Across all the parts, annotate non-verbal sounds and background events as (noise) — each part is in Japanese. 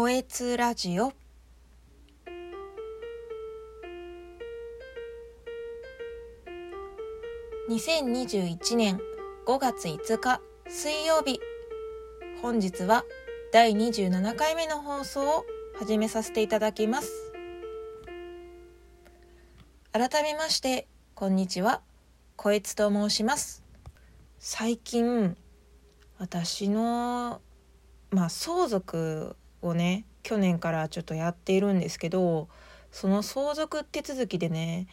こえつラジオ。2021年5月5日水曜日。本日は第27回目の放送を始めさせていただきます。改めましてこんにちは。こえつと申します。最近私のまあ相続をね去年からちょっとやっているんですけどその相続手続きでね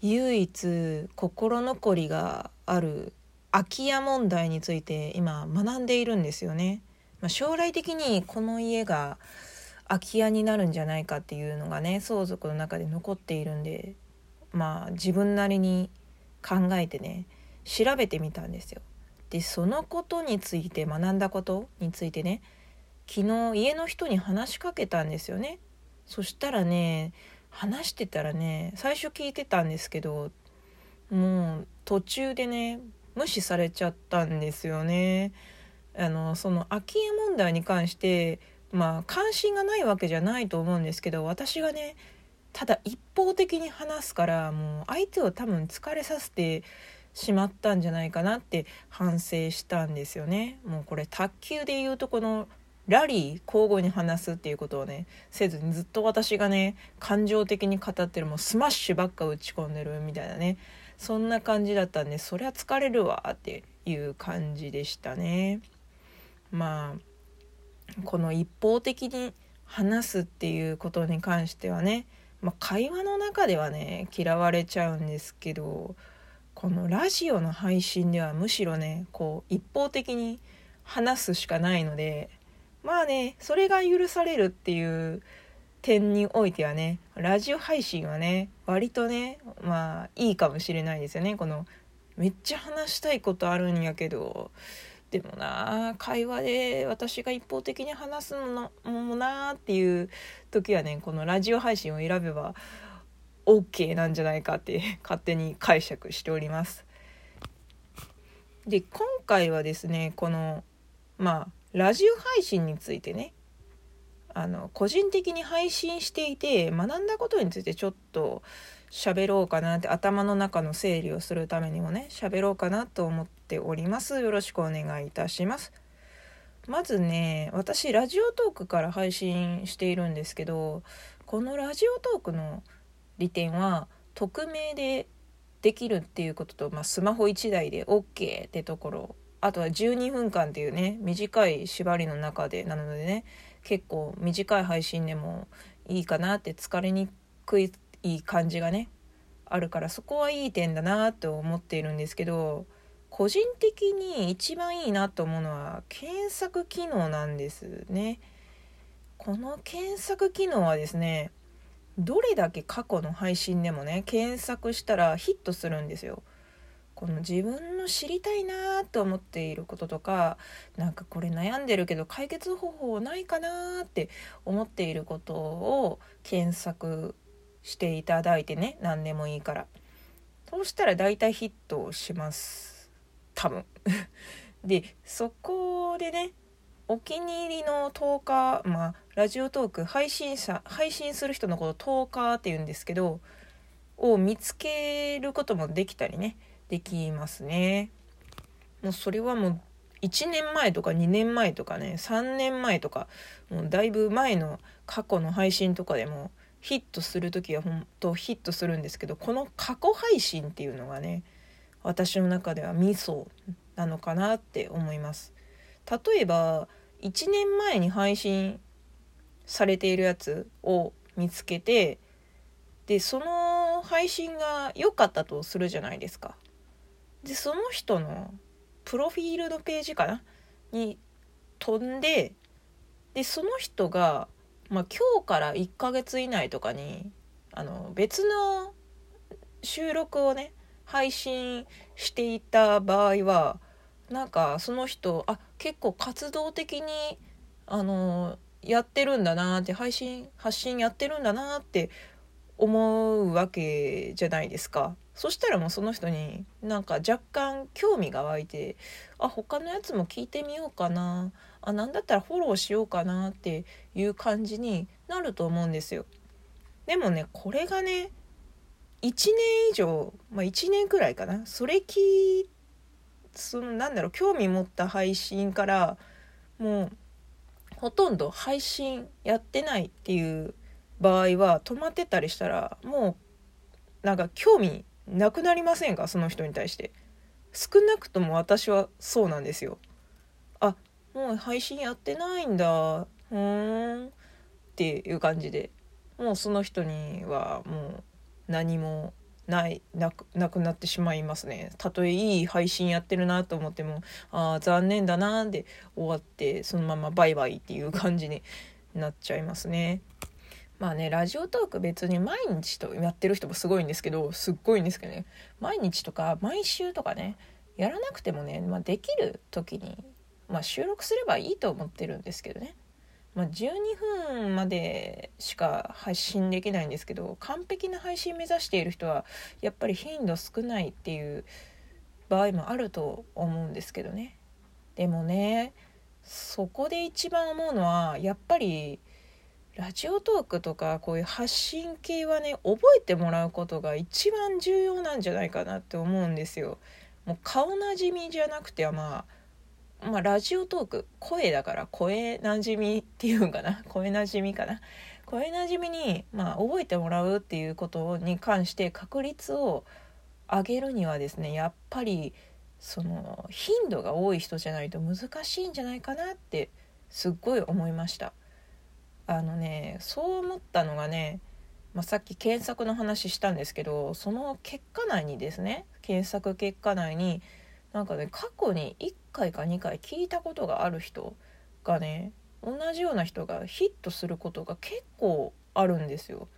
唯一心残りがある空き家問題について今学んでいるんですよね。まあ、将来的にこの家が空き家になるんじゃないかっていうのがね相続の中で残っているんでまあ自分なりに考えてね調べてみたんですよ。でそのことについて学んだことについてね昨日家の人に話しかけたんですよね。そしたらね話してたらね最初聞いてたんですけどもう途中でね無視されちゃったんですよね。あのその空き家問題に関してまあ関心がないわけじゃないと思うんですけど私がねただ一方的に話すからもう相手を多分疲れさせてしまったんじゃないかなって反省したんですよね。もうこれ卓球でいうとこのラリー交互に話すっていうことをねせずにずっと私がね感情的に語ってるもうスマッシュばっか打ち込んでるみたいなねそんな感じだったんでそりゃ疲れるわっていう感じでしたね。まあこの一方的に話すっていうことに関してはね、まあ、会話の中ではね嫌われちゃうんですけどこのラジオの配信ではむしろねこう一方的に話すしかないのでまあねそれが許されるっていう点においてはねラジオ配信はね割とねまあいいかもしれないですよねこのめっちゃ話したいことあるんやけどでもな会話で私が一方的に話すのもなっていう時はねこのラジオ配信を選べば OK なんじゃないかって勝手に解釈しております。で今回はですねこのまあラジオ配信についてね。あの個人的に配信していて学んだことについてちょっと喋ろうかなって頭の中の整理をするためにもね喋ろうかなと思っております。よろしくお願いいたします。まずね私ラジオトークから配信しているんですけどこのラジオトークの利点は匿名でできるっていうことと、まあ、スマホ1台で OK ってところあとは12分間っていうね短い縛りの中でなのでね結構短い配信でもいいかなって疲れにくい感じがねあるからそこはいい点だなと思っているんですけど個人的に一番いいなと思うのは検索機能なんですね。この検索機能はですねどれだけ過去の配信でもね検索したらヒットするんですよ。この自分の知りたいなと思っていることとかなんかこれ悩んでるけど解決方法ないかなって思っていることを検索していただいてね何でもいいから。そうしたら大体ヒットします。多分。(laughs) でそこでねお気に入りのトーカーまあラジオトーク配信者配信する人のことトーカーって言うんですけどを見つけることもできたりね。できますね。もうそれはもう1年前とか2年前とかね3年前とかもうだいぶ前の過去の配信とかでもヒットする時は本当ヒットするんですけどこの過去配信っていうのがね私の中ではミソなのかなって思います。例えば1年前に配信されているやつを見つけてでその配信が良かったとするじゃないですか。でその人のプロフィールのページかな？に飛んででその人が、まあ、今日から1ヶ月以内とかにあの別の収録をね配信していた場合はなんかその人あ結構活動的にあのやってるんだなって配信発信やってるんだなって思うわけじゃないですか。そしたらもうその人になんか若干興味が湧いてあ他のやつも聞いてみようかな。あなんだったらフォローしようかな。っていう感じになると思うんですよ。でもねこれがね1年以上、まあ、1年くらいかな。それきそのなんだろう興味持った配信からもうほとんど配信やってないっていう場合は止まってたりしたらもうなんか興味なくなりませんか？その人に対して。少なくとも私はそうなんですよ。あもう配信やってないんだふーんっていう感じでもうその人にはもう何もないなくなくなってしまいますねたとえいい配信やってるなと思ってもああ残念だなで終わってそのままバイバイっていう感じになっちゃいますね。まあねラジオトーク別に毎日とやってる人もすごいんですけどすっごいんですけどね。毎日とか毎週とかねやらなくてもね、まあ、できる時に、まあ、収録すればいいと思ってるんですけどね、まあ、12分までしか配信できないんですけど完璧な配信目指している人はやっぱり頻度少ないっていう場合もあると思うんですけどね。でもねそこで一番思うのはやっぱりラジオトークとかこういう発信系はね覚えてもらうことが一番重要なんじゃないかなって思うんですよ。もう顔なじみじゃなくてはまあまあラジオトーク声だから声なじみっていうんかな？声なじみかな？声なじみに、まあ、覚えてもらうっていうことに関して確率を上げるにはですねやっぱりその頻度が多い人じゃないと難しいんじゃないかなってすっごい思いました。あのねそう思ったのがね、まあ、さっき検索の話したんですけどその結果内にですね検索結果内になんかね過去に1回か2回聞いたことがある人がね同じような人がヒットすることが結構あるんですよ。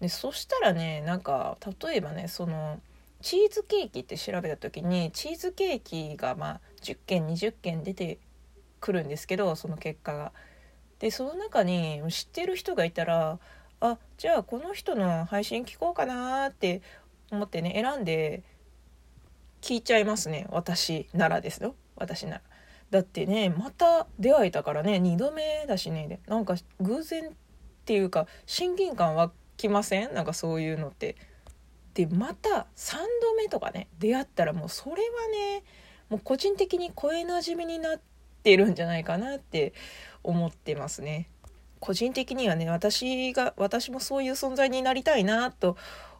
でそしたらねなんか例えばねそのチーズケーキって調べた時にチーズケーキがまあ10件20件出てくるんですけどその結果が。でその中に知ってる人がいたらあじゃあこの人の配信聞こうかなって思ってね選んで聞いちゃいますね私ならですよ私なら。だってねまた出会えたからね2度目だしねなんか偶然っていうか親近感湧きません？なんかそういうのって。でまた3度目とかね出会ったらもうそれはねもう個人的に声なじみになってるんじゃないかなって思ってますね。個人的にはね私が私もそういう存在になりたいなと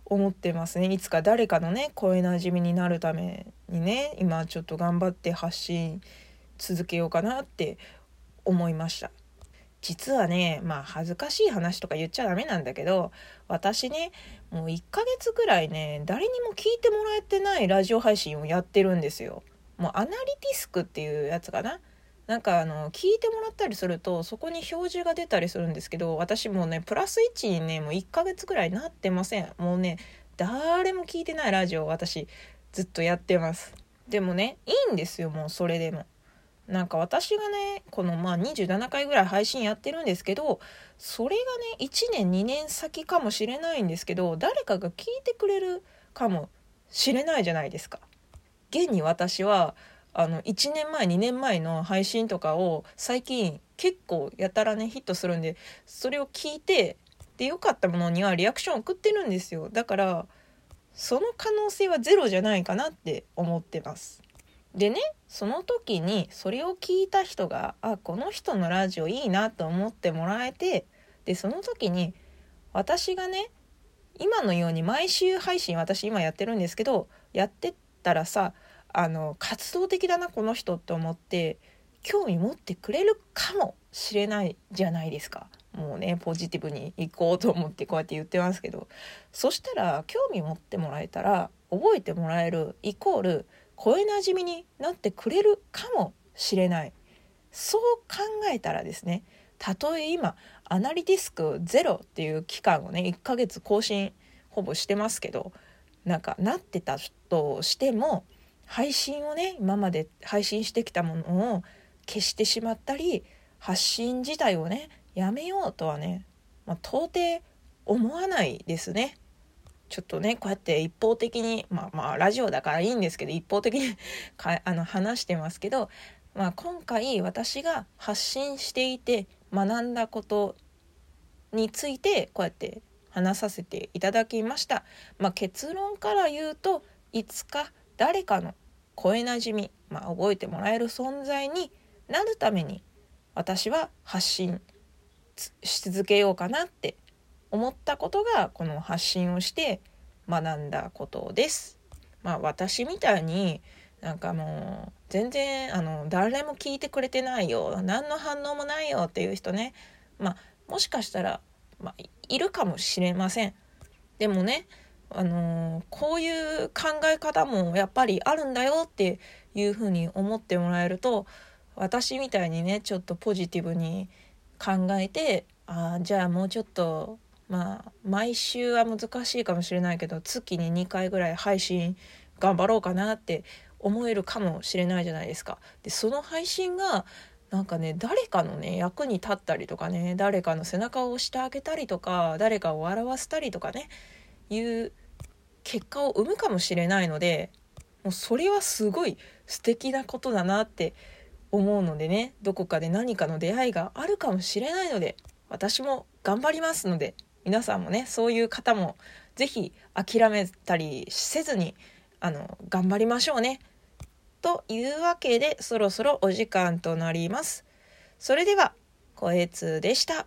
思ってますね。いつか誰かのね声なじみになるためにね今ちょっと頑張って発信続けようかなって思いました。実はねまあ恥ずかしい話とか言っちゃダメなんだけど私ねもう1ヶ月ぐらいね誰にも聞いてもらえてないラジオ配信をやってるんですよ。もうアナリティスクっていうやつかな。なんかあの聞いてもらったりするとそこに表示が出たりするんですけど私もうねプラス1にねもう1ヶ月くらいなってません。もうね誰も聞いてないラジオ私ずっとやってます。でもねいいんですよもうそれでも。なんか私がねこのまあ27回ぐらい配信やってるんですけどそれがね1年2年先かもしれないんですけど誰かが聞いてくれるかもしれないじゃないですか。現に私はあの1年前2年前の配信とかを最近結構やたらねヒットするんでそれを聞いてで良かったものにはリアクション送ってるんですよ。だからその可能性はゼロじゃないかなって思ってます。でねその時にそれを聞いた人があこの人のラジオいいなと思ってもらえてでその時に私がね今のように毎週配信私今やってるんですけどやってったらさあの活動的だなこの人って思って興味持ってくれるかもしれないじゃないですか。もうねポジティブに行こうと思ってこうやって言ってますけどそしたら興味持ってもらえたら覚えてもらえるイコール声なじみになってくれるかもしれないそう考えたらですねたとえ今アナリティスクゼロっていう期間をね1ヶ月更新ほぼしてますけどなんかなってたとしても配信をね今まで配信してきたものを消してしまったり発信自体をねやめようとはね、まあ、到底思わないですね。ちょっとねこうやって一方的にまあまあラジオだからいいんですけど一方的に (laughs) かあの話してますけどまあ、今回私が発信していて学んだことについてこうやって話させていただきました。まあ、結論から言うといつか誰かの声なじみ、まあ、覚えてもらえる存在になるために私は発信し続けようかなって思ったことがこの発信をして学んだことです。まあ私みたいになんかもう全然あの誰も聞いてくれてないよ何の反応もないよっていう人ねまあもしかしたら、まあ、いるかもしれません。でもねあのー、こういう考え方もやっぱりあるんだよっていうふうに思ってもらえると私みたいにねちょっとポジティブに考えてあじゃあもうちょっとまあ毎週は難しいかもしれないけど月に2回ぐらい配信頑張ろうかなって思えるかもしれないじゃないですか。でその配信がなんかね誰かのね役に立ったりとかね誰かの背中を押してあげたりとか誰かを笑わせたりとかねいう結果を生むかもしれないのでもうそれはすごい素敵なことだなって思うのでねどこかで何かの出会いがあるかもしれないので私も頑張りますので皆さんもねそういう方も是非諦めたりせずにあの頑張りましょうね。というわけでそろそろお時間となります。それでは、こえつでした。